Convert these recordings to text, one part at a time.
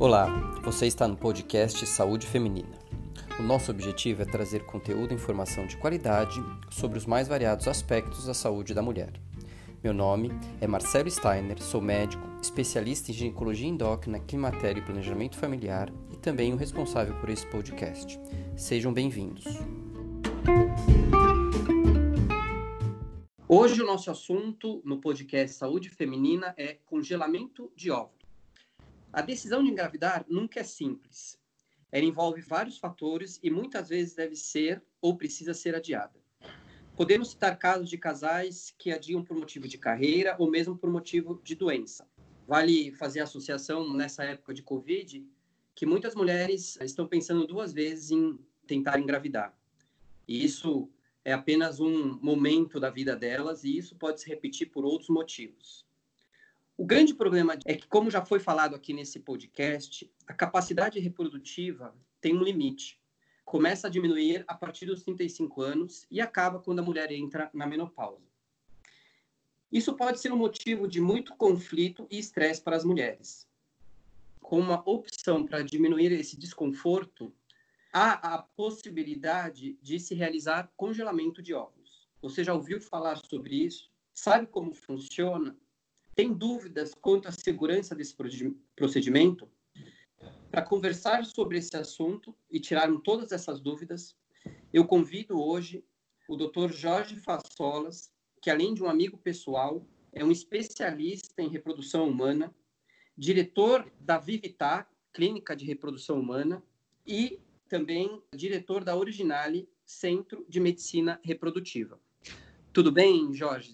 Olá, você está no podcast Saúde Feminina. O nosso objetivo é trazer conteúdo e informação de qualidade sobre os mais variados aspectos da saúde da mulher. Meu nome é Marcelo Steiner, sou médico, especialista em ginecologia endócrina, climatério e planejamento familiar e também o responsável por esse podcast. Sejam bem-vindos. Hoje o nosso assunto no podcast Saúde Feminina é congelamento de óvulos. A decisão de engravidar nunca é simples. Ela envolve vários fatores e muitas vezes deve ser ou precisa ser adiada. Podemos citar casos de casais que adiam por motivo de carreira ou mesmo por motivo de doença. Vale fazer associação nessa época de Covid que muitas mulheres estão pensando duas vezes em tentar engravidar. E isso é apenas um momento da vida delas e isso pode se repetir por outros motivos. O grande problema é que, como já foi falado aqui nesse podcast, a capacidade reprodutiva tem um limite. Começa a diminuir a partir dos 35 anos e acaba quando a mulher entra na menopausa. Isso pode ser um motivo de muito conflito e estresse para as mulheres. Com uma opção para diminuir esse desconforto, há a possibilidade de se realizar congelamento de óvulos. Você já ouviu falar sobre isso? Sabe como funciona? Tem dúvidas quanto à segurança desse procedimento, para conversar sobre esse assunto e tirarmos todas essas dúvidas, eu convido hoje o Dr. Jorge Fassolas, que além de um amigo pessoal, é um especialista em reprodução humana, diretor da Vivita, Clínica de Reprodução Humana, e também diretor da Originale, Centro de Medicina Reprodutiva. Tudo bem, Jorge?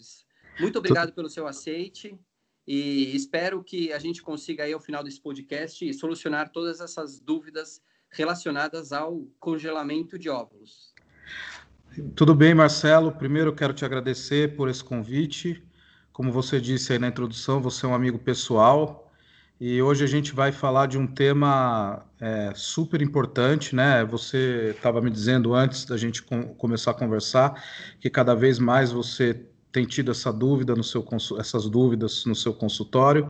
Muito obrigado pelo seu aceite e espero que a gente consiga aí ao final desse podcast solucionar todas essas dúvidas relacionadas ao congelamento de óvulos. Tudo bem, Marcelo. Primeiro quero te agradecer por esse convite. Como você disse aí na introdução, você é um amigo pessoal e hoje a gente vai falar de um tema é, super importante, né? Você estava me dizendo antes da gente com, começar a conversar que cada vez mais você tem tido essa dúvida no seu essas dúvidas no seu consultório.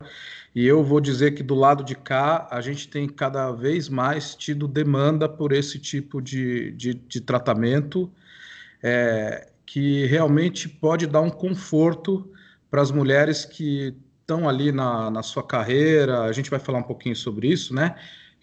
E eu vou dizer que do lado de cá a gente tem cada vez mais tido demanda por esse tipo de, de, de tratamento é, que realmente pode dar um conforto para as mulheres que estão ali na, na sua carreira. A gente vai falar um pouquinho sobre isso, né?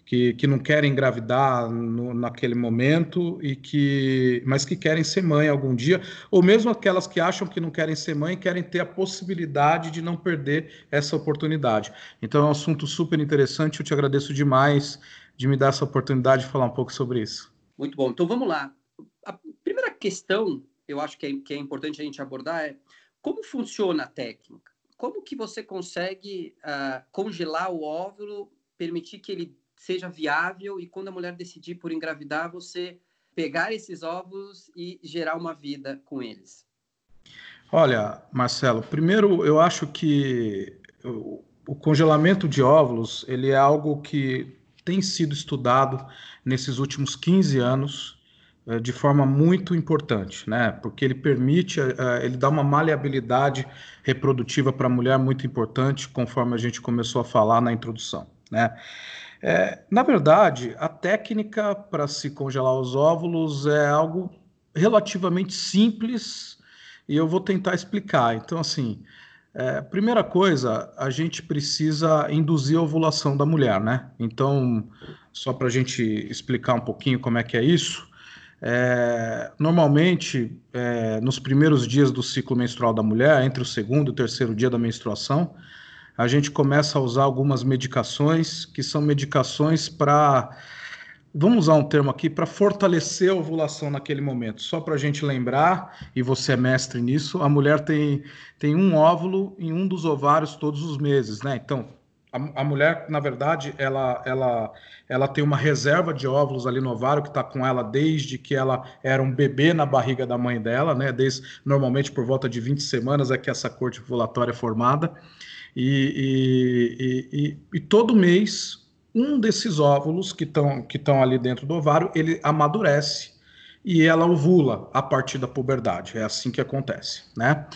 Que, que não querem engravidar no, naquele momento e que mas que querem ser mãe algum dia, ou mesmo aquelas que acham que não querem ser mãe querem ter a possibilidade de não perder essa oportunidade. Então é um assunto super interessante, eu te agradeço demais de me dar essa oportunidade de falar um pouco sobre isso. Muito bom. Então vamos lá. A primeira questão, eu acho que é, que é importante a gente abordar é como funciona a técnica? Como que você consegue uh, congelar o óvulo, permitir que ele seja viável e quando a mulher decidir por engravidar, você pegar esses ovos e gerar uma vida com eles? Olha, Marcelo, primeiro eu acho que o congelamento de óvulos ele é algo que tem sido estudado nesses últimos 15 anos eh, de forma muito importante, né? Porque ele permite, eh, eh, ele dá uma maleabilidade reprodutiva para a mulher muito importante, conforme a gente começou a falar na introdução, né? É, na verdade, a técnica para se congelar os óvulos é algo relativamente simples e eu vou tentar explicar. Então, assim, é, primeira coisa, a gente precisa induzir a ovulação da mulher, né? Então, só para a gente explicar um pouquinho como é que é isso, é, normalmente, é, nos primeiros dias do ciclo menstrual da mulher, entre o segundo e o terceiro dia da menstruação, a gente começa a usar algumas medicações que são medicações para, vamos usar um termo aqui, para fortalecer a ovulação naquele momento. Só para a gente lembrar, e você é mestre nisso, a mulher tem, tem um óvulo em um dos ovários todos os meses, né? Então, a, mulher, na verdade, ela, ela, ela tem uma reserva de óvulos ali no ovário que está com ela desde que ela era um bebê na barriga da mãe dela, né? Desde, normalmente por volta de 20 semanas é que essa corte ovulatória é formada. E, e, e, e todo mês, um desses óvulos que estão que ali dentro do ovário, ele amadurece e ela ovula a partir da puberdade. É assim que acontece, né?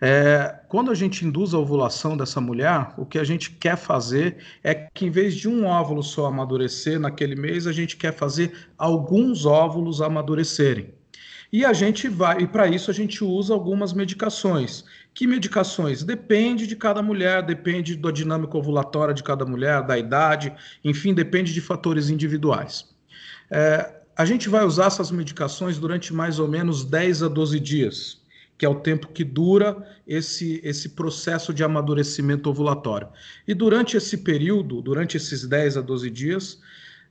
É, quando a gente induz a ovulação dessa mulher, o que a gente quer fazer é que, em vez de um óvulo só amadurecer naquele mês, a gente quer fazer alguns óvulos amadurecerem. E a gente vai, e para isso a gente usa algumas medicações. Que medicações? Depende de cada mulher, depende da dinâmica ovulatória de cada mulher, da idade, enfim, depende de fatores individuais. É, a gente vai usar essas medicações durante mais ou menos 10 a 12 dias que é o tempo que dura esse, esse processo de amadurecimento ovulatório. E durante esse período, durante esses 10 a 12 dias,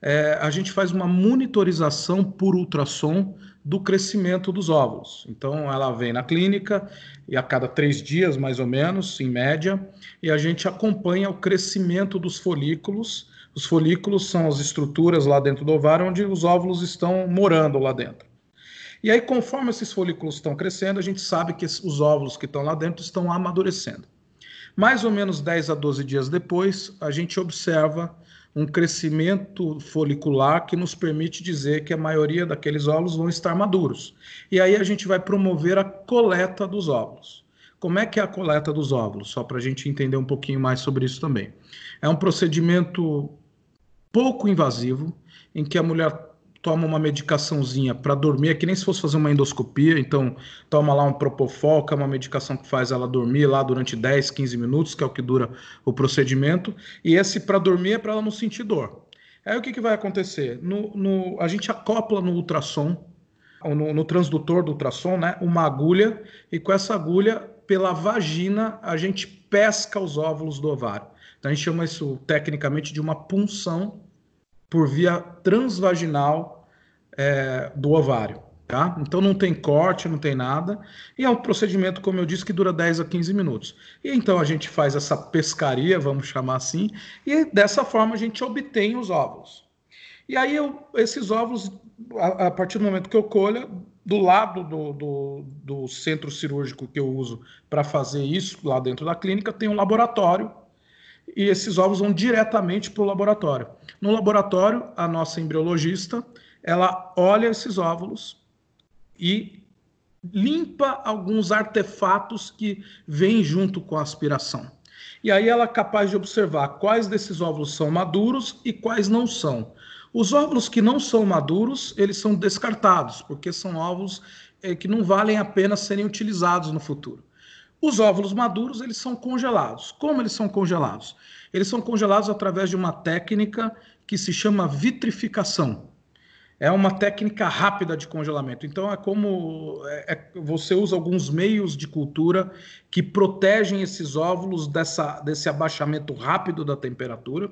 é, a gente faz uma monitorização por ultrassom do crescimento dos óvulos. Então, ela vem na clínica e a cada três dias, mais ou menos, em média, e a gente acompanha o crescimento dos folículos. Os folículos são as estruturas lá dentro do ovário onde os óvulos estão morando lá dentro. E aí, conforme esses folículos estão crescendo, a gente sabe que os óvulos que estão lá dentro estão amadurecendo. Mais ou menos 10 a 12 dias depois, a gente observa um crescimento folicular que nos permite dizer que a maioria daqueles óvulos vão estar maduros. E aí a gente vai promover a coleta dos óvulos. Como é que é a coleta dos óvulos? Só para a gente entender um pouquinho mais sobre isso também. É um procedimento pouco invasivo, em que a mulher toma uma medicaçãozinha para dormir, é que nem se fosse fazer uma endoscopia, então toma lá um Propofol, que é uma medicação que faz ela dormir lá durante 10, 15 minutos, que é o que dura o procedimento, e esse para dormir é para ela não sentir dor. Aí o que, que vai acontecer? No, no, a gente acopla no ultrassom, no, no transdutor do ultrassom, né, uma agulha, e com essa agulha, pela vagina, a gente pesca os óvulos do ovário. Então a gente chama isso tecnicamente de uma punção por via transvaginal é, do ovário. Tá? Então não tem corte, não tem nada. E é um procedimento, como eu disse, que dura 10 a 15 minutos. E então a gente faz essa pescaria, vamos chamar assim, e dessa forma a gente obtém os óvulos. E aí eu, esses óvulos, a, a, partir do momento que eu colho, do lado do, do, do centro cirúrgico que eu uso para fazer isso, lá dentro da clínica, tem um laboratório e esses ovos vão diretamente para o laboratório. No laboratório, a nossa embriologista ela olha esses óvulos e limpa alguns artefatos que vêm junto com a aspiração. E aí ela é capaz de observar quais desses óvulos são maduros e quais não são. Os óvulos que não são maduros, eles são descartados, porque são óvulos é, que não valem a pena serem utilizados no futuro. Os óvulos maduros, eles são congelados. Como eles são congelados? Eles são congelados através de uma técnica que se chama vitrificação. É uma técnica rápida de congelamento. Então é como é, é, você usa alguns meios de cultura que protegem esses óvulos dessa, desse abaixamento rápido da temperatura.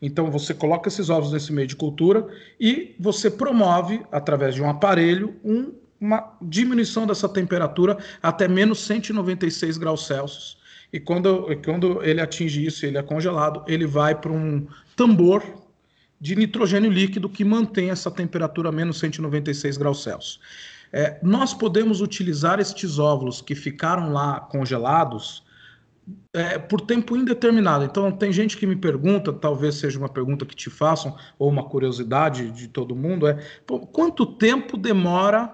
Então você coloca esses ovos nesse meio de cultura e você promove, através de um aparelho, um uma diminuição dessa temperatura até menos 196 graus Celsius. E quando, quando ele atinge isso, ele é congelado, ele vai para um tambor de nitrogênio líquido que mantém essa temperatura a menos 196 graus Celsius. É, nós podemos utilizar estes óvulos que ficaram lá congelados é, por tempo indeterminado. Então, tem gente que me pergunta, talvez seja uma pergunta que te façam, ou uma curiosidade de todo mundo, é quanto tempo demora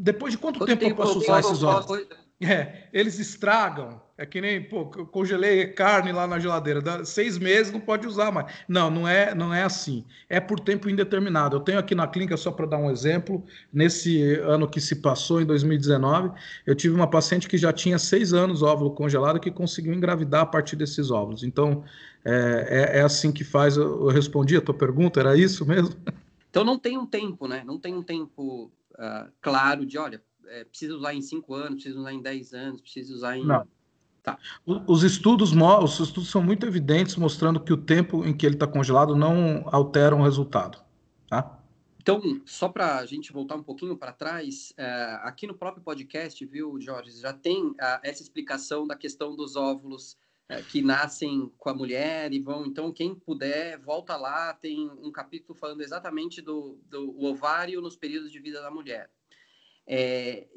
depois de quanto, quanto tempo, tempo eu posso usar esses ovos? É, eles estragam. É que nem, pô, eu congelei carne lá na geladeira. Dá seis meses não pode usar mais. Não, não é, não é assim. É por tempo indeterminado. Eu tenho aqui na clínica, só para dar um exemplo, nesse ano que se passou, em 2019, eu tive uma paciente que já tinha seis anos óvulo congelado que conseguiu engravidar a partir desses óvulos. Então, é, é, é assim que faz. Eu, eu respondi a tua pergunta, era isso mesmo? Então não tem um tempo, né? Não tem um tempo uh, claro de, olha, é, precisa usar em 5 anos, precisa usar em 10 anos, precisa usar em... Não. Tá. Os estudos, os estudos são muito evidentes mostrando que o tempo em que ele está congelado não altera o resultado. Tá? Então, só para a gente voltar um pouquinho para trás, é, aqui no próprio podcast, viu, Jorge, já tem é, essa explicação da questão dos óvulos é, que nascem com a mulher e vão. Então, quem puder, volta lá, tem um capítulo falando exatamente do, do ovário nos períodos de vida da mulher. É,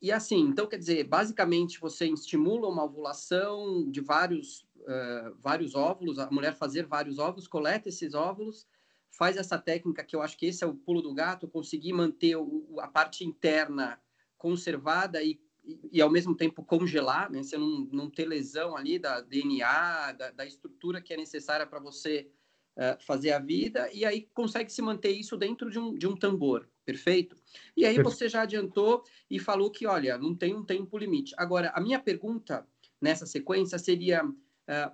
e assim, então, quer dizer, basicamente você estimula uma ovulação de vários, uh, vários óvulos, a mulher fazer vários óvulos, coleta esses óvulos, faz essa técnica que eu acho que esse é o pulo do gato, conseguir manter o, a parte interna conservada e, e, e, ao mesmo tempo congelar, né? Você não, não ter lesão ali da DNA, da, da estrutura que é necessária para você uh, fazer a vida, e aí consegue se manter isso dentro de um, de um tambor, perfeito? E aí você já adiantou e falou que, olha, não tem um tempo limite. Agora, a minha pergunta nessa sequência seria, uh,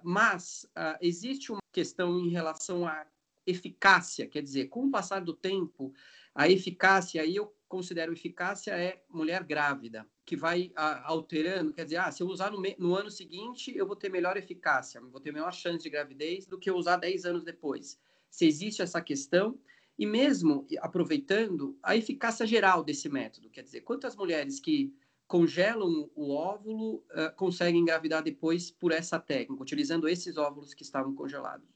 mas uh, existe uma questão em relação à eficácia, quer dizer, com o passar do tempo, a eficácia, aí eu considero eficácia é mulher grávida, que vai a, alterando, quer dizer, ah, se eu usar no, no, ano seguinte, eu vou ter melhor eficácia, vou ter melhor chance de gravidez do que eu usar 10 anos depois. Se existe essa questão, e mesmo aproveitando a eficácia geral desse método, quer dizer, quantas mulheres que congelam o óvulo uh, conseguem engravidar depois por essa técnica, utilizando esses óvulos que estavam congelados?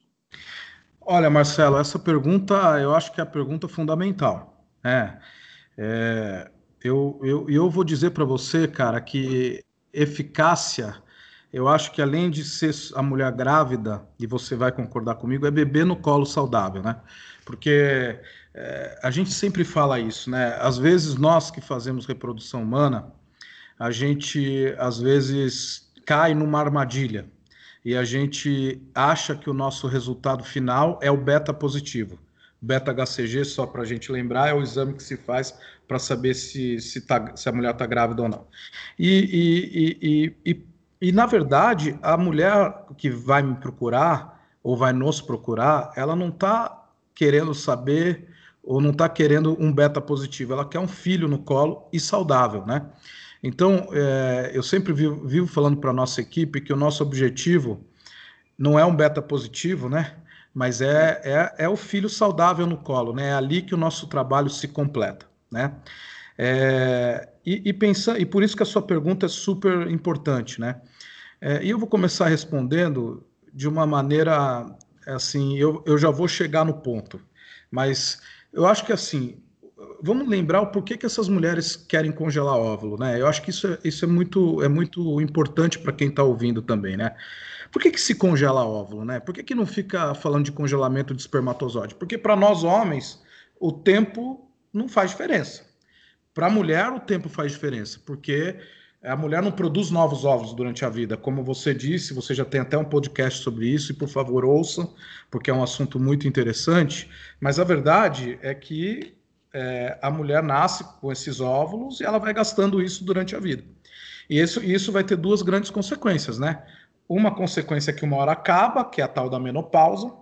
Olha, Marcelo, essa pergunta eu acho que é a pergunta fundamental. É, é eu, eu, eu vou dizer para você, cara, que eficácia, eu acho que além de ser a mulher grávida, e você vai concordar comigo, é beber no colo saudável, né? Porque é, a gente sempre fala isso, né? Às vezes nós que fazemos reprodução humana, a gente às vezes cai numa armadilha e a gente acha que o nosso resultado final é o beta positivo. Beta-HCG, só para a gente lembrar, é o exame que se faz para saber se, se, tá, se, a mulher está grávida ou não. E, e, e, e, na verdade, a mulher que vai me procurar, ou vai nos procurar, ela não está querendo saber, ou não está querendo um beta positivo, ela quer um filho no colo e saudável, né? Então, é, eu sempre vivo, vivo falando para a nossa equipe que o nosso objetivo não é um beta positivo, né? Mas é, é, é o filho saudável no colo, né? É ali que o nosso trabalho se completa, né? É, e, e, pensa, e por isso que a sua pergunta é super importante, né? É, e eu vou começar respondendo de uma maneira assim, eu, eu já vou chegar no ponto, mas eu acho que assim, vamos lembrar o porquê que essas mulheres querem congelar óvulo, né? Eu acho que isso é, isso é muito, é muito importante para quem está ouvindo também, né? Por que, que se congela óvulo, né? Por que, que não fica falando de congelamento de espermatozoide? Porque para nós homens, o tempo não faz diferença. Para a mulher, o tempo faz diferença, porque a mulher não produz novos óvulos durante a vida. Como você disse, você já tem até um podcast sobre isso, e por favor ouça, porque é um assunto muito interessante. Mas a verdade é que é, a mulher nasce com esses óvulos e ela vai gastando isso durante a vida. E isso, isso vai ter duas grandes consequências, né? Uma consequência que uma hora acaba, que é a tal da menopausa,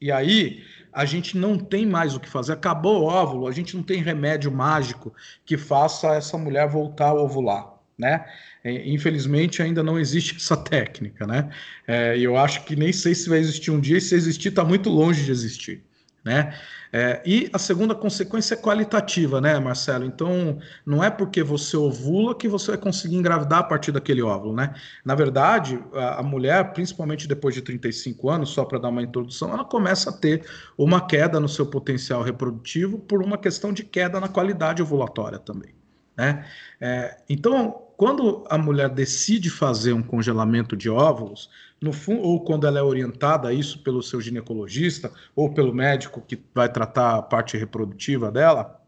e aí a gente não tem mais o que fazer. Acabou o óvulo, a gente não tem remédio mágico que faça essa mulher voltar a ovular, né? É, infelizmente ainda não existe essa técnica, né? É, e eu acho que nem sei se vai existir um dia, e se existir, está muito longe de existir né? É, e a segunda consequência é qualitativa, né, Marcelo? Então, não é porque você ovula que você vai conseguir engravidar a partir daquele óvulo, né? Na verdade, a, a mulher, principalmente depois de 35 anos, só para dar uma introdução, ela começa a ter uma queda no seu potencial reprodutivo por uma questão de queda na qualidade ovulatória também, né? É, então, quando a mulher decide fazer um congelamento de óvulos, no fundo, ou quando ela é orientada a isso pelo seu ginecologista ou pelo médico que vai tratar a parte reprodutiva dela,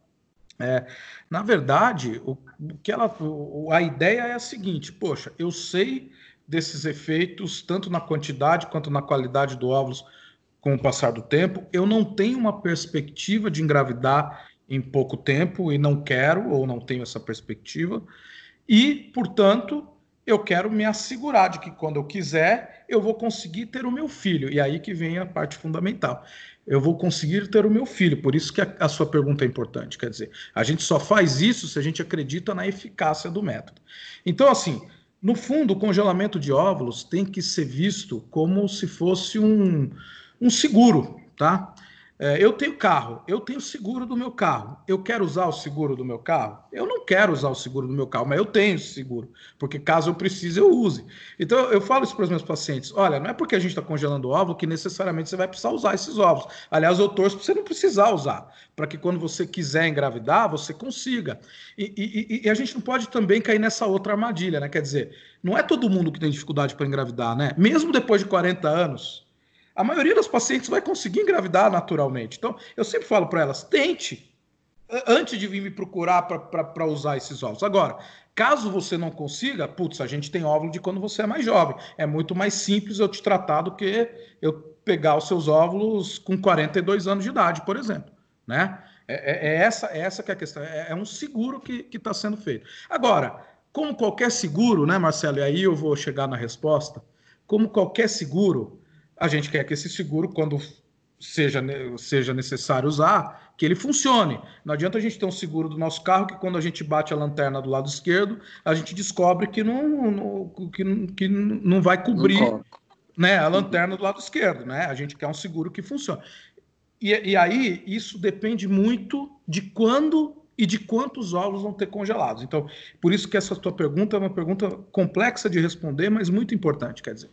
é, na verdade, o, que ela, o, a ideia é a seguinte: poxa, eu sei desses efeitos tanto na quantidade quanto na qualidade do óvulos com o passar do tempo. Eu não tenho uma perspectiva de engravidar em pouco tempo e não quero ou não tenho essa perspectiva. E, portanto, eu quero me assegurar de que quando eu quiser, eu vou conseguir ter o meu filho. E aí que vem a parte fundamental. Eu vou conseguir ter o meu filho. Por isso que a, a sua pergunta é importante. Quer dizer, a gente só faz isso se a gente acredita na eficácia do método. Então, assim, no fundo, o congelamento de óvulos tem que ser visto como se fosse um, um seguro, tá? É, eu tenho carro, eu tenho seguro do meu carro. Eu quero usar o seguro do meu carro? Eu não quero usar o seguro do meu carro, mas eu tenho seguro, porque caso eu precise, eu use. Então eu falo isso para os meus pacientes: olha, não é porque a gente está congelando ovo que necessariamente você vai precisar usar esses ovos. Aliás, eu torço para você não precisar usar, para que quando você quiser engravidar, você consiga. E, e, e, a gente não pode também cair nessa outra armadilha, né? Quer dizer, não é todo mundo que tem dificuldade para engravidar, né? Mesmo depois de 40 anos A maioria das pacientes vai conseguir engravidar naturalmente. Então, eu sempre falo para elas: tente antes de vir me procurar para usar esses ovos. Agora, caso você não consiga, putz, a gente tem óvulo de quando você é mais jovem. É muito mais simples eu te tratar do que eu pegar os seus óvulos com 42 anos de idade, por exemplo. Né? É, é, é essa, é essa que é a questão. É, é um seguro que está sendo feito. Agora, como qualquer seguro, né, Marcelo? E aí eu vou chegar na resposta. Como qualquer seguro, a gente quer que esse seguro, quando seja, seja necessário usar, que ele funcione. Não adianta a gente ter um seguro do nosso carro que quando a gente bate a lanterna do lado esquerdo, a gente descobre que não, não que, que não vai cobrir não né, a lanterna do lado esquerdo. Né? A gente quer um seguro que funcione. E, e aí, isso depende muito de quando e de quantos ovos vão ter congelados. Então, por isso que essa tua pergunta é uma pergunta complexa de responder, mas muito importante, quer dizer.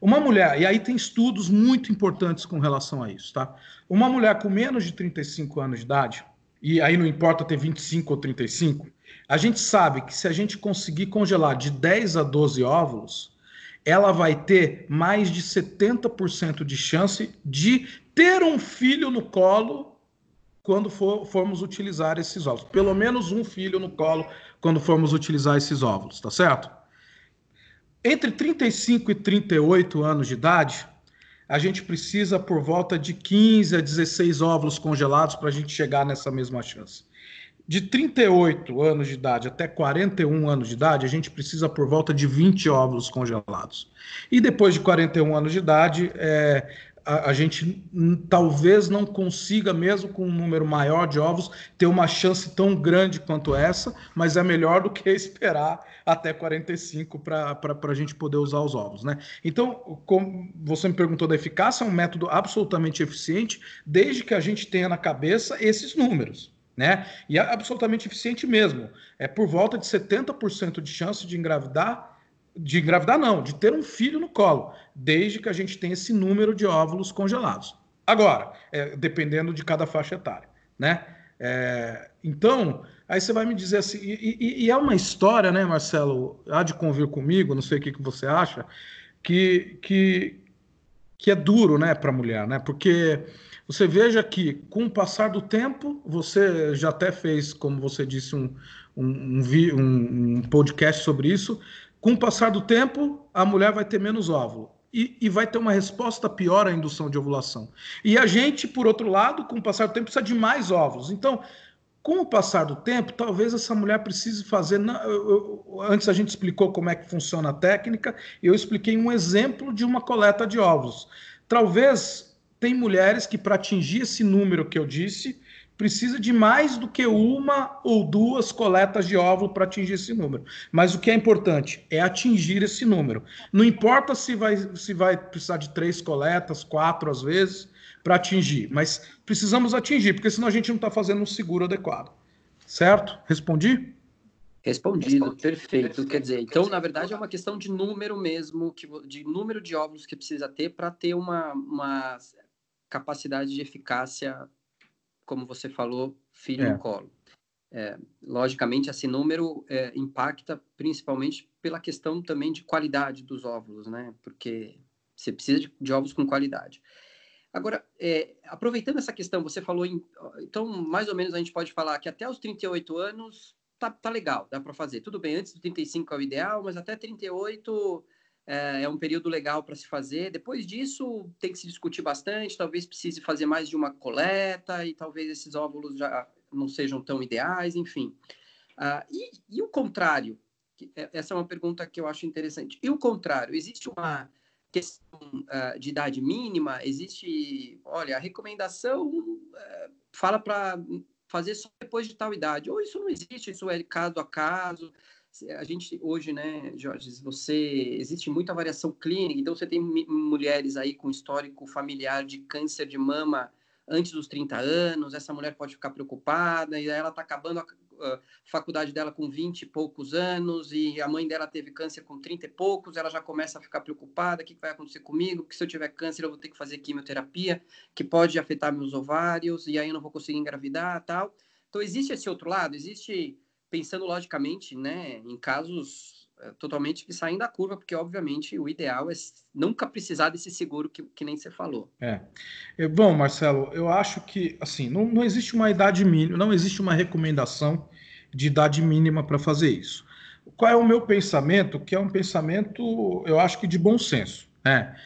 Uma mulher, e aí tem estudos muito importantes com relação a isso, tá? Uma mulher com menos de 35 anos de idade, e aí não importa ter 25 ou 35, a gente sabe que se a gente conseguir congelar de 10 a 12 óvulos, ela vai ter mais de 70% de chance de ter um filho no colo quando for, formos utilizar esses óvulos. Pelo menos um filho no colo quando formos utilizar esses óvulos, tá certo? Entre 35 e 38 anos de idade, a gente precisa por volta de 15 a 16 óvulos congelados para a gente chegar nessa mesma chance. De 38 anos de idade até 41 anos de idade, a gente precisa por volta de 20 óvulos congelados. E depois de 41 anos de idade, é, a, a, gente talvez não consiga, mesmo com um número maior de ovos, ter uma chance tão grande quanto essa, mas é melhor do que esperar até 45 para a gente poder usar os ovos, né? Então, como você me perguntou da eficácia, é um método absolutamente eficiente, desde que a gente tenha na cabeça esses números. Né? E é absolutamente eficiente mesmo. É por volta de 70% de chance de engravidar de engravidar, não, de ter um filho no colo, desde que a gente tenha esse número de óvulos congelados. Agora, é, dependendo de cada faixa etária, né? É, então, aí você vai me dizer assim, e, e, e, é uma história, né, Marcelo, há de convir comigo, não sei o que, que você acha, que, que, que é duro, né, para a mulher, né? Porque você veja que, com o passar do tempo, você já até fez, como você disse, um, um, um, um podcast sobre isso, com o passar do tempo, a mulher vai ter menos óvulo. E, e, vai ter uma resposta pior à indução de ovulação. E a gente, por outro lado, com o passar do tempo, precisa de mais óvulos. Então, com o passar do tempo, talvez essa mulher precise fazer. antes a gente explicou como é que funciona a técnica, eu expliquei um exemplo de uma coleta de óvulos. Talvez tem mulheres que, para atingir esse número que eu disse, precisa de mais do que uma ou duas coletas de óvulo para atingir esse número. Mas o que é importante é atingir esse número. Não importa se vai, se vai precisar de três coletas, quatro às vezes, para atingir, mas precisamos atingir, porque senão a gente não está fazendo um seguro adequado. Certo? Respondi? Respondido, Respondi. perfeito. Quer dizer, então, na verdade, é uma questão de número mesmo, que, de número de óvulos que precisa ter para ter uma, uma capacidade de eficácia como você falou, filho é. no colo. É, logicamente, esse número é, impacta principalmente pela questão também de qualidade dos óvulos, né? Porque você precisa de, de óvulos com qualidade. Agora, é, aproveitando essa questão, você falou, em, então, mais ou menos a gente pode falar que até os 38 anos tá, tá legal, dá para fazer. Tudo bem, antes dos 35 é o ideal, mas até 38 é, é um período legal para se fazer. Depois disso, tem que se discutir bastante. Talvez precise fazer mais de uma coleta e talvez esses óvulos já não sejam tão ideais, enfim. Uh, e, e, o contrário? É, essa é uma pergunta que eu acho interessante. E o contrário? Existe uma questão uh, de idade mínima? Existe, olha, a recomendação uh, fala para fazer só depois de tal idade. Ou isso não existe, isso é caso a caso a gente hoje, né, Jorge, você existe muita variação clínica, então você tem mulheres aí com histórico familiar de câncer de mama antes dos 30 anos, essa mulher pode ficar preocupada, e ela está acabando a, a, faculdade dela com 20 e poucos anos, e a mãe dela teve câncer com 30 e poucos, ela já começa a ficar preocupada, o que, que vai acontecer comigo, porque se eu tiver câncer eu vou ter que fazer quimioterapia, que pode afetar meus ovários, e aí eu não vou conseguir engravidar tal. Então existe esse outro lado, existe pensando logicamente, né, em casos é, totalmente que saem da curva, porque obviamente o ideal é nunca precisar desse seguro que, que nem você falou. É. é. Bom, Marcelo, eu acho que assim não, não existe uma idade mínima, não existe uma recomendação de idade mínima para fazer isso. Qual é o meu pensamento? Que é um pensamento, eu acho que de bom senso. Né?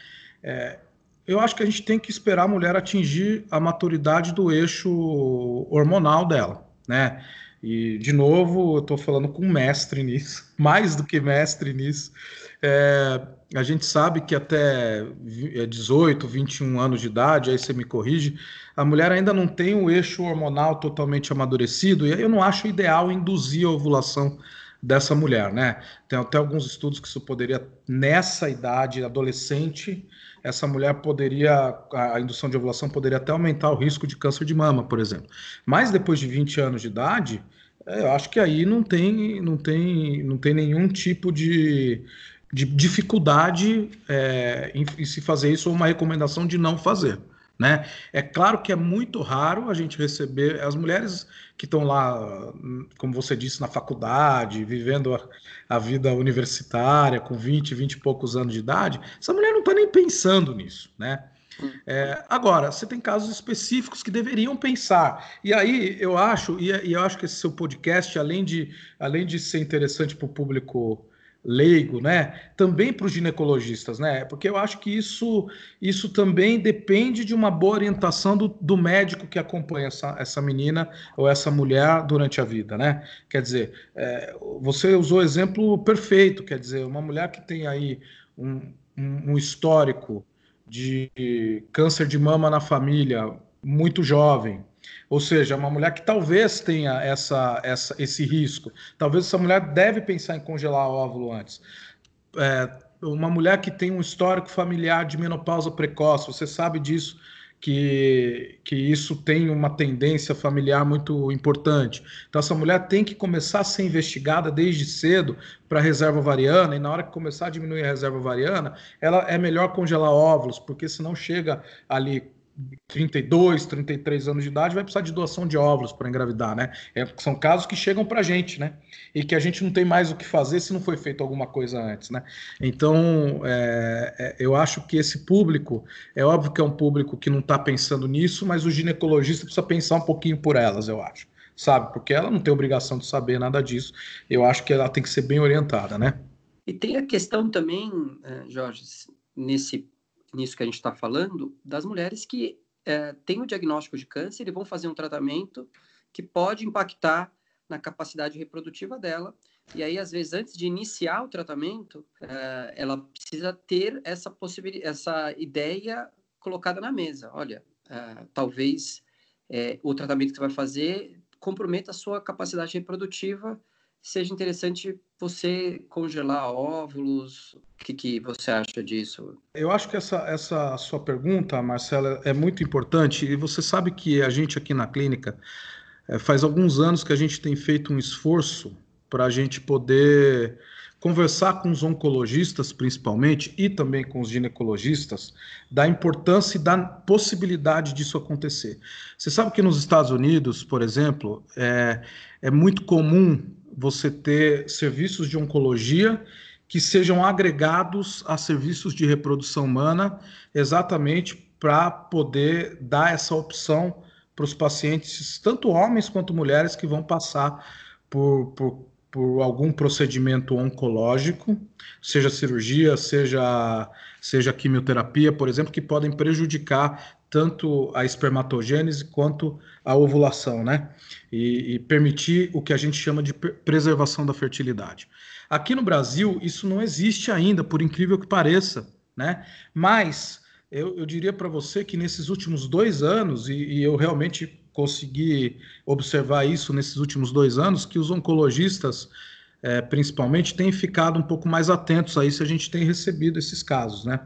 É, eu acho que a gente tem que esperar a mulher atingir a maturidade do eixo hormonal dela, né? E, de novo, eu estou falando com mestre nisso, mais do que mestre nisso. É, a gente sabe que até 18, 21 é, anos de idade, aí você me corrige, a mulher ainda não tem o eixo hormonal totalmente amadurecido, e eu não acho ideal induzir a ovulação dessa mulher, né? Tem até alguns estudos que isso poderia, nessa idade adolescente, essa mulher poderia, a indução de ovulação poderia até aumentar o risco de câncer de mama, por exemplo. Mas depois de 20 anos de idade, é, eu acho que aí não tem, não tem, não tem nenhum tipo de, de dificuldade é, em, em se fazer isso ou uma recomendação de não fazer. Né? É claro que é muito raro a gente receber as mulheres que estão lá, como você disse, na faculdade, vivendo a, a, vida universitária com 20, 20 e poucos anos de idade. Essa mulher não está nem pensando nisso, né? É, agora, você tem casos específicos que deveriam pensar. E aí eu acho, e, e eu acho que esse seu podcast, além de, além de ser interessante para o público leigo, né? Também para os ginecologistas, né? Porque eu acho que isso, isso também depende de uma boa orientação do, do médico que acompanha essa, essa menina ou essa mulher durante a vida, né? Quer dizer, é, você usou o exemplo perfeito, quer dizer, uma mulher que tem aí um, um, um histórico de câncer de mama na família muito jovem, ou seja, uma mulher que talvez tenha essa, essa, esse risco. Talvez essa mulher deve pensar em congelar o óvulo antes. É, uma mulher que tem um histórico familiar de menopausa precoce, você sabe disso, que, que isso tem uma tendência familiar muito importante. Então, essa mulher tem que começar a ser investigada desde cedo para a reserva ovariana, e na hora que começar a diminuir a reserva ovariana, ela é melhor congelar óvulos, porque senão chega ali 32, 33 anos de idade vai precisar de doação de óvulos para engravidar, né? É, são casos que chegam para a gente, né? E que a gente não tem mais o que fazer se não foi feito alguma coisa antes, né? Então, é, é, eu acho que esse público, é óbvio que é um público que não está pensando nisso, mas o ginecologista precisa pensar um pouquinho por elas, eu acho, sabe? Porque ela não tem obrigação de saber nada disso. Eu acho que ela tem que ser bem orientada, né? E tem a questão também, eh, Jorge, nesse nisso que a gente está falando, das mulheres que é, têm o diagnóstico de câncer e vão fazer um tratamento que pode impactar na capacidade reprodutiva dela. E aí, às vezes, antes de iniciar o tratamento, é, ela precisa ter essa essa ideia colocada na mesa. Olha, é, talvez é, o tratamento que você vai fazer comprometa a sua capacidade reprodutiva seja interessante você congelar óvulos. O que, que você acha disso? Eu acho que essa, essa sua pergunta, Marcela, é muito importante. E você sabe que a gente aqui na clínica é, faz alguns anos que a gente tem feito um esforço para a gente poder conversar com os oncologistas, principalmente, e também com os ginecologistas, da importância e da possibilidade disso acontecer. Você sabe que nos Estados Unidos, por exemplo, é, é muito comum você ter serviços de oncologia que sejam agregados a serviços de reprodução humana, exatamente para poder dar essa opção para os pacientes, tanto homens quanto mulheres, que vão passar por, por, por algum procedimento oncológico, seja cirurgia, seja, seja quimioterapia, por exemplo, que podem prejudicar tanto a espermatogênese quanto a ovulação, né? E, e, permitir o que a gente chama de preservação da fertilidade. Aqui no Brasil, isso não existe ainda, por incrível que pareça, né? Mas eu, eu diria para você que nesses últimos dois anos, e, e eu realmente consegui observar isso nesses últimos dois anos, que os oncologistas, é, principalmente, têm ficado um pouco mais atentos a isso, a gente tem recebido esses casos, né?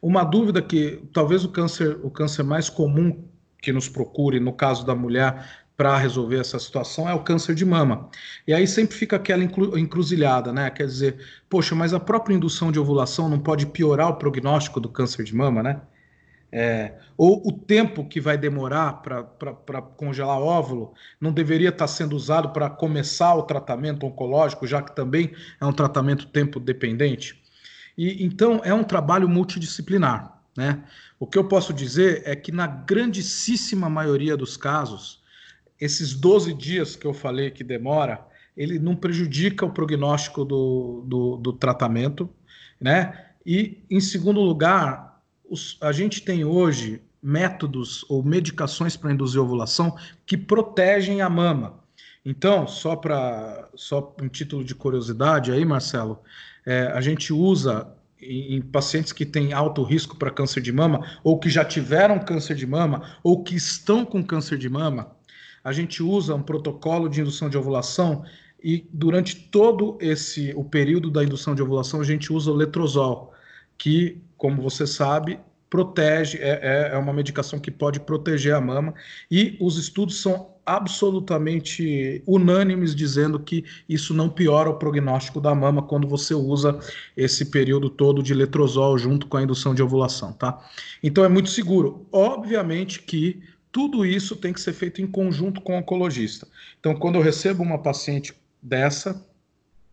Uma dúvida que talvez o câncer, o câncer mais comum que nos procure, no caso da mulher, para resolver essa situação é o câncer de mama. E aí sempre fica aquela encruzilhada, né? Quer dizer, poxa, mas a própria indução de ovulação não pode piorar o prognóstico do câncer de mama, né? é, ou o tempo que vai demorar para congelar óvulo não deveria estar sendo usado para começar o tratamento oncológico, já que também é um tratamento tempo dependente? E então é um trabalho multidisciplinar, né? O que eu posso dizer é que na grandíssima maioria dos casos, esses 12 dias que eu falei que demora, ele não prejudica o prognóstico do, do, do tratamento, né? E em segundo lugar, os, a gente tem hoje métodos ou medicações para induzir ovulação que protegem a mama. Então, só para só um título de curiosidade aí, Marcelo, é, a gente usa em, em pacientes que têm alto risco para câncer de mama ou que já tiveram câncer de mama ou que estão com câncer de mama, a gente usa um protocolo de indução de ovulação e durante todo esse o período da indução de ovulação a gente usa o letrozol, que como você sabe, protege, é, é, é uma medicação que pode proteger a mama, e os estudos são absolutamente unânimes dizendo que isso não piora o prognóstico da mama quando você usa esse período todo de letrozol junto com a indução de ovulação, tá? Então é muito seguro. Obviamente que tudo isso tem que ser feito em conjunto com o oncologista. Então, quando eu recebo uma paciente dessa,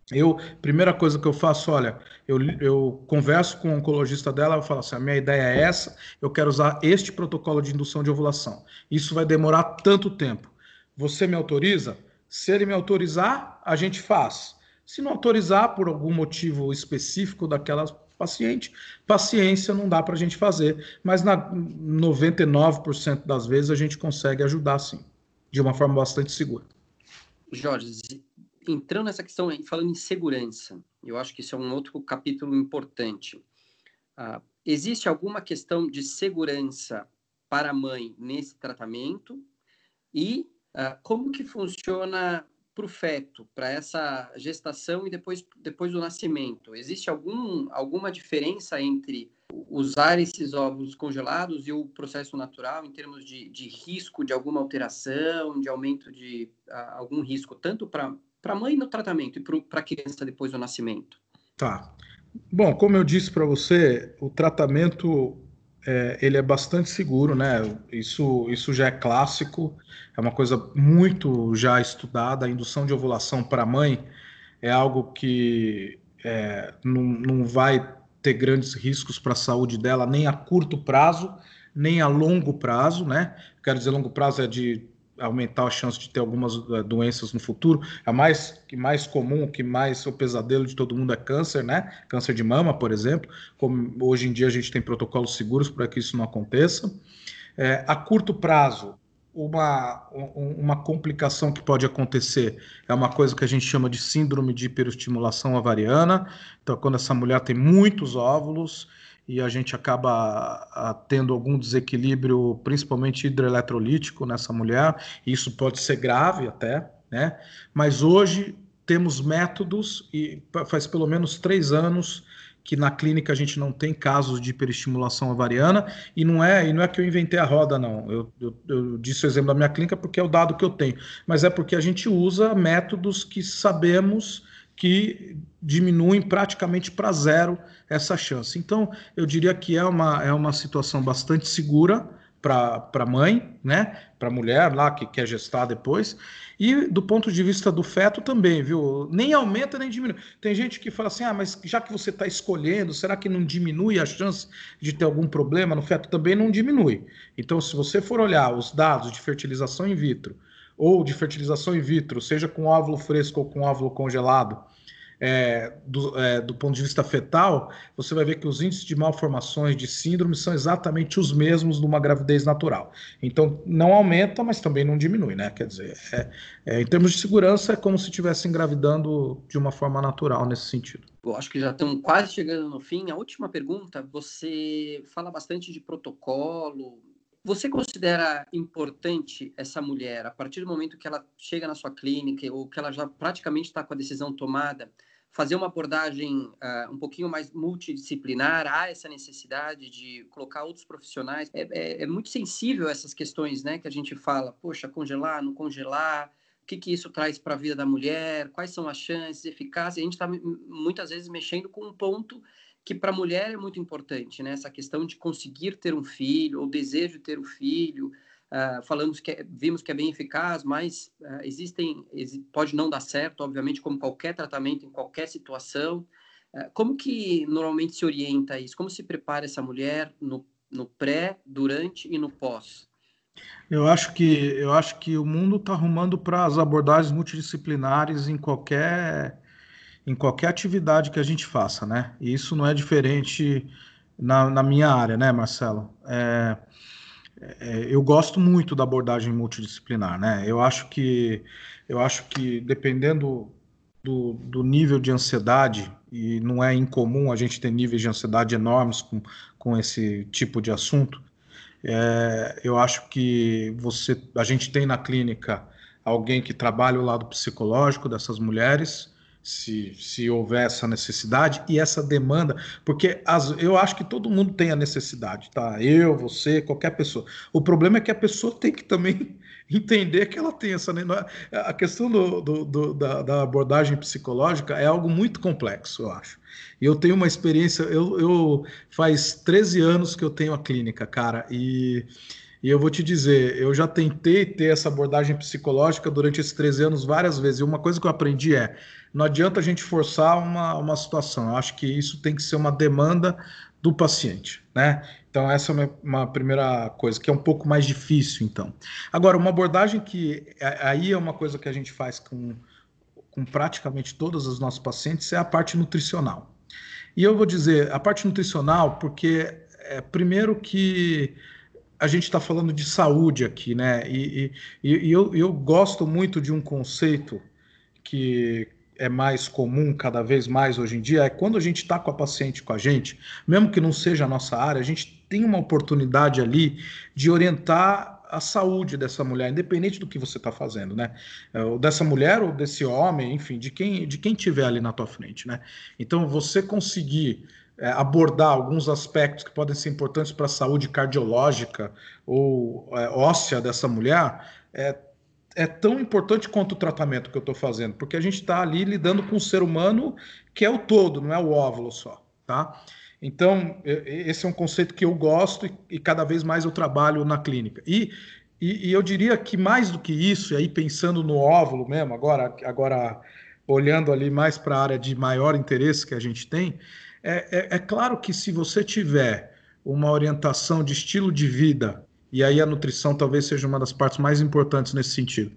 eu, primeira coisa que eu faço, olha, eu, eu converso com o oncologista dela, eu falo assim, a minha ideia é essa, eu quero usar este protocolo de indução de ovulação. Isso vai demorar tanto tempo. Você me autoriza? Se ele me autorizar, a gente faz. Se não autorizar por algum motivo específico daquela paciente, paciência não dá para a gente fazer, mas na 99% das vezes a gente consegue ajudar sim, de uma forma bastante segura. Jorge, entrando nessa questão, falando em segurança, eu acho que isso é um outro capítulo importante. Uh, existe alguma questão de segurança para a mãe nesse tratamento? E uh, como que funciona para o feto, para essa gestação e depois, depois do nascimento? Existe algum, alguma diferença entre usar esses óvulos congelados e o processo natural em termos de, de risco de alguma alteração, de aumento de uh, algum risco, tanto para a mãe no tratamento e para a criança depois do nascimento? Tá. Bom, como eu disse para você, o tratamento é, ele é bastante seguro, né? Isso, isso já é clássico, é uma coisa muito já estudada. A indução de ovulação para a mãe é algo que é, não, não vai ter grandes riscos para a saúde dela, nem a curto prazo, nem a longo prazo, né? Quero dizer, longo prazo é de aumentar a chance de ter algumas uh, doenças no futuro. A mais que mais comum, que mais o pesadelo de todo mundo é câncer, né? Câncer de mama, por exemplo. Como hoje em dia a gente tem protocolos seguros para que isso não aconteça. É, a curto prazo, uma, uma complicação que pode acontecer é uma coisa que a gente chama de síndrome de hiperestimulação ovariana. Então, quando essa mulher tem muitos óvulos e a gente acaba ah, tendo algum desequilíbrio, principalmente hidroeletrolítico nessa mulher, isso pode ser grave até, né? Mas hoje temos métodos, e faz pelo menos três anos que na clínica a gente não tem casos de hiperestimulação ovariana, e não é, e não é que eu inventei a roda, não. Eu, eu, eu disse o exemplo da minha clínica porque é o dado que eu tenho, mas é porque a gente usa métodos que sabemos que diminuem praticamente para zero essa chance. Então, eu diria que é uma, é uma situação bastante segura para a mãe, né? Para a mulher lá que quer gestar depois. E do ponto de vista do feto também, viu? Nem aumenta nem diminui. Tem gente que fala assim: ah, mas já que você está escolhendo, será que não diminui a chance de ter algum problema no feto? Também não diminui. Então, se você for olhar os dados de fertilização in vitro ou de fertilização in vitro, seja com óvulo fresco ou com óvulo congelado, é, do, é, do, ponto de vista fetal, você vai ver que os índices de malformações, de síndrome, são exatamente os mesmos numa gravidez natural. Então, não aumenta, mas também não diminui, né? Quer dizer, é, é em termos de segurança, é como se estivesse engravidando de uma forma natural nesse sentido. Eu acho que já estamos quase chegando no fim. A última pergunta, você fala bastante de protocolo, você considera importante essa mulher, a partir do momento que ela chega na sua clínica ou que ela já praticamente está com a decisão tomada, fazer uma abordagem uh, um pouquinho mais multidisciplinar? Há essa necessidade de colocar outros profissionais? É, é, é, muito sensível essas questões, né? Que a gente fala, poxa, congelar, não congelar, o que, que isso traz para a vida da mulher, quais são as chances, eficácia. A gente está muitas vezes mexendo com um ponto que para a mulher é muito importante, né? Essa questão de conseguir ter um filho, ou desejo de ter um filho. Uh, falamos que é, vimos que é bem eficaz, mas uh, existem pode não dar certo, obviamente, como qualquer tratamento em qualquer situação. Uh, como que normalmente se orienta isso? Como se prepara essa mulher no, no pré, durante e no pós? Eu acho que eu acho que o mundo está arrumando para as abordagens multidisciplinares em qualquer em qualquer atividade que a gente faça, né? E isso não é diferente na, na minha área, né, Marcelo? É, é, eu gosto muito da abordagem multidisciplinar, né? Eu acho que eu acho que dependendo do, do nível de ansiedade e não é incomum a gente ter níveis de ansiedade enormes com, com esse tipo de assunto. É, eu acho que você, a gente tem na clínica alguém que trabalha o lado psicológico dessas mulheres se, se houver essa necessidade e essa demanda, porque as, eu acho que todo mundo tem a necessidade, tá? Eu, você, qualquer pessoa. O problema é que a pessoa tem que também entender que ela tem essa. É, a questão do, do, do da, da, abordagem psicológica é algo muito complexo, eu acho. E eu tenho uma experiência, eu, eu faz 13 anos que eu tenho a clínica, cara, e. E eu vou te dizer, eu já tentei ter essa abordagem psicológica durante esses 13 anos várias vezes. E uma coisa que eu aprendi é: não adianta a gente forçar uma, uma situação. Eu acho que isso tem que ser uma demanda do paciente, né? Então, essa é uma, primeira coisa, que é um pouco mais difícil, então. Agora, uma abordagem que aí é uma coisa que a gente faz com, com praticamente todos os nossos pacientes, é a parte nutricional. E eu vou dizer, a parte nutricional, porque é, primeiro que a gente está falando de saúde aqui, né? E, e, e eu, eu gosto muito de um conceito que, é mais comum cada vez mais hoje em dia é quando a gente está com a paciente com a gente, mesmo que não seja a nossa área, a gente tem uma oportunidade ali de orientar a saúde dessa mulher, independente do que você está fazendo, né? É, ou dessa mulher ou desse homem, enfim, de quem de quem tiver ali na tua frente, né? Então você conseguir é, abordar alguns aspectos que podem ser importantes para a saúde cardiológica ou é, óssea dessa mulher é é tão importante quanto o tratamento que eu estou fazendo, porque a gente está ali lidando com o ser humano que é o todo, não é o óvulo só, tá? Então, esse é um conceito que eu gosto e, cada vez mais eu trabalho na clínica. E, e, e, eu diria que mais do que isso, e aí pensando no óvulo mesmo, agora, agora olhando ali mais para a área de maior interesse que a gente tem, é, é, é claro que se você tiver uma orientação de estilo de vida e aí a nutrição talvez seja uma das partes mais importantes nesse sentido.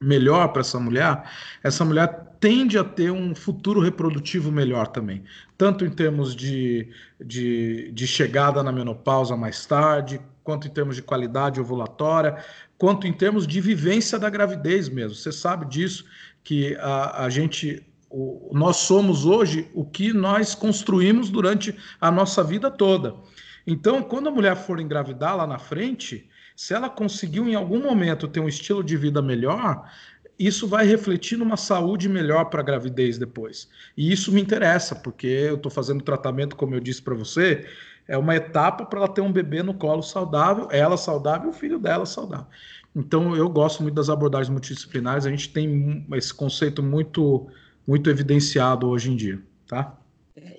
Melhor para essa mulher, essa mulher tende a ter um futuro reprodutivo melhor também, tanto em termos de, de, de chegada na menopausa mais tarde, quanto em termos de qualidade ovulatória, quanto em termos de vivência da gravidez mesmo. Você sabe disso, que a, a gente o, nós somos hoje o que nós construímos durante a nossa vida toda. Então, quando a mulher for engravidar lá na frente, se ela conseguiu em algum momento ter um estilo de vida melhor, isso vai refletir numa saúde melhor para a gravidez depois. E isso me interessa, porque eu estou fazendo tratamento, como eu disse para você, é uma etapa para ela ter um bebê no colo saudável, ela saudável e o filho dela saudável. Então, eu gosto muito das abordagens multidisciplinares, a gente tem esse conceito muito, muito evidenciado hoje em dia, tá?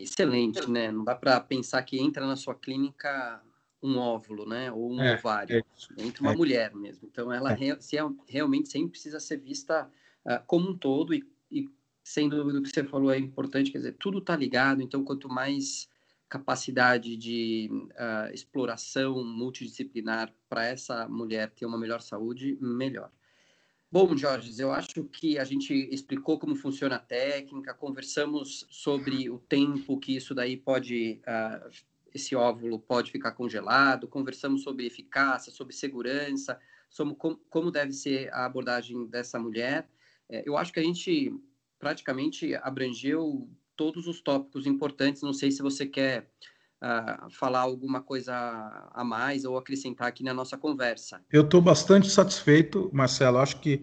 É excelente, né? Não dá para pensar que entra na sua clínica um óvulo, né? Ou um é, ovário. É entra uma é. mulher mesmo. Então, ela é. se, realmente sempre precisa ser vista uh, como um todo e, e, sem dúvida o que você falou é importante, quer dizer, tudo está ligado. Então, quanto mais capacidade de uh, exploração multidisciplinar para essa mulher ter uma melhor saúde, melhor. Bom, Jorge, eu acho que a gente explicou como funciona a técnica, conversamos sobre o tempo que isso daí pode, uh, esse óvulo pode ficar congelado, conversamos sobre eficácia, sobre segurança, sobre como, como deve ser a abordagem dessa mulher. É, eu acho que a gente praticamente abrangeu todos os tópicos importantes. Não sei se você quer falar alguma coisa a mais ou acrescentar aqui na nossa conversa. Eu estou bastante satisfeito, Marcelo. Acho que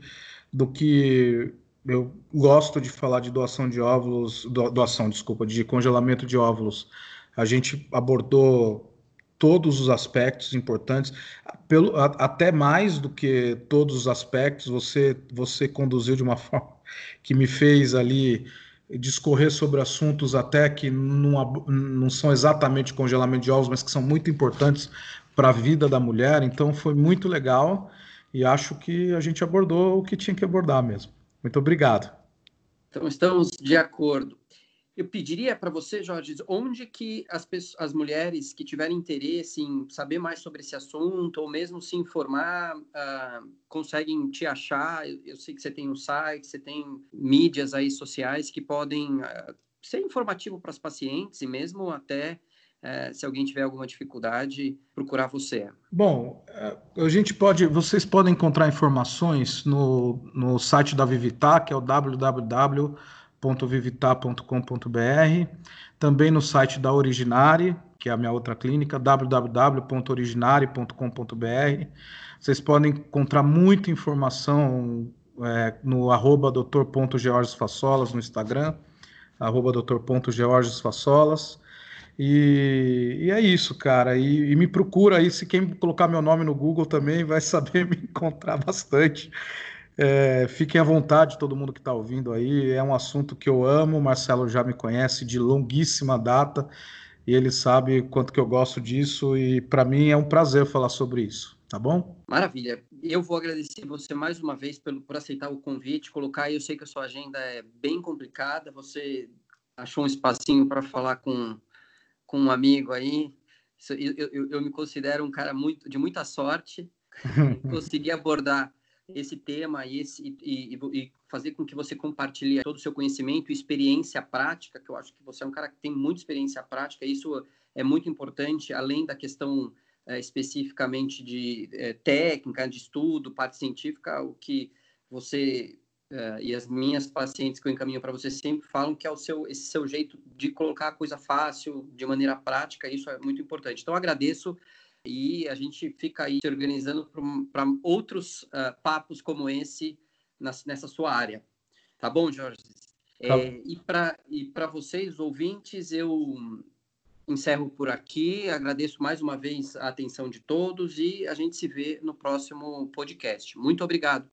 do que eu gosto de falar de doação de óvulos, doação, desculpa, de congelamento de óvulos. A gente abordou todos os aspectos importantes, pelo, a, até mais do que todos os aspectos, você, você conduziu de uma forma que me fez ali discorrer sobre assuntos até que não, não são exatamente congelamento de ovos, mas que são muito importantes para a vida da mulher. Então foi muito legal e acho que a gente abordou o que tinha que abordar mesmo. Muito obrigado. Então estamos de acordo. Eu pediria para você, Jorge, onde que as, pessoas, as mulheres que tiverem interesse em saber mais sobre esse assunto, ou mesmo se informar, uh, conseguem te achar? Eu, eu, sei que você tem um site, você tem mídias aí sociais que podem uh, ser informativo para as pacientes e mesmo até é, se alguém tiver alguma dificuldade, procurar você. Bom, é, a gente pode, vocês podem encontrar informações no, no site da Vivitar, que é o www.vivitar.com.br, também no site da Originari, que é a minha outra clínica, www.originari.com.br. Vocês podem encontrar muita informação é, no arroba doutor.georgesfassolas no Instagram, arroba doutor.georgesfassolas. E, e, é isso, cara. E, e, me procura aí, se quem colocar meu nome no Google também vai saber me encontrar bastante. É, fiquem à vontade, todo mundo que está ouvindo aí. É um assunto que eu amo. O Marcelo já me conhece de longuíssima data e ele sabe quanto que eu gosto disso. E para mim é um prazer falar sobre isso. Tá bom? Maravilha. Eu vou agradecer você mais uma vez pelo, por aceitar o convite, colocar. Eu sei que a sua agenda é bem complicada. Você achou um espacinho para falar com com um amigo aí. Eu, eu, eu, me considero um cara muito de muita sorte conseguir abordar esse tema e, esse, e, e, fazer com que você compartilhe todo o seu conhecimento e experiência prática, que eu acho que você é um cara que tem muita experiência prática, isso é muito importante, além da questão é, especificamente de é, técnica, de estudo, parte científica, o que você Uh, e as minhas pacientes que eu encaminho para você sempre falam que é o seu esse seu jeito de colocar a coisa fácil, de maneira prática, isso é muito importante. Então agradeço e a gente fica aí se organizando para outros uh, papos como esse nessa sua área. Tá bom, Jorge? Tá. É, e para e para vocês ouvintes, eu encerro por aqui. Agradeço mais uma vez a atenção de todos e a gente se vê no próximo podcast. Muito obrigado.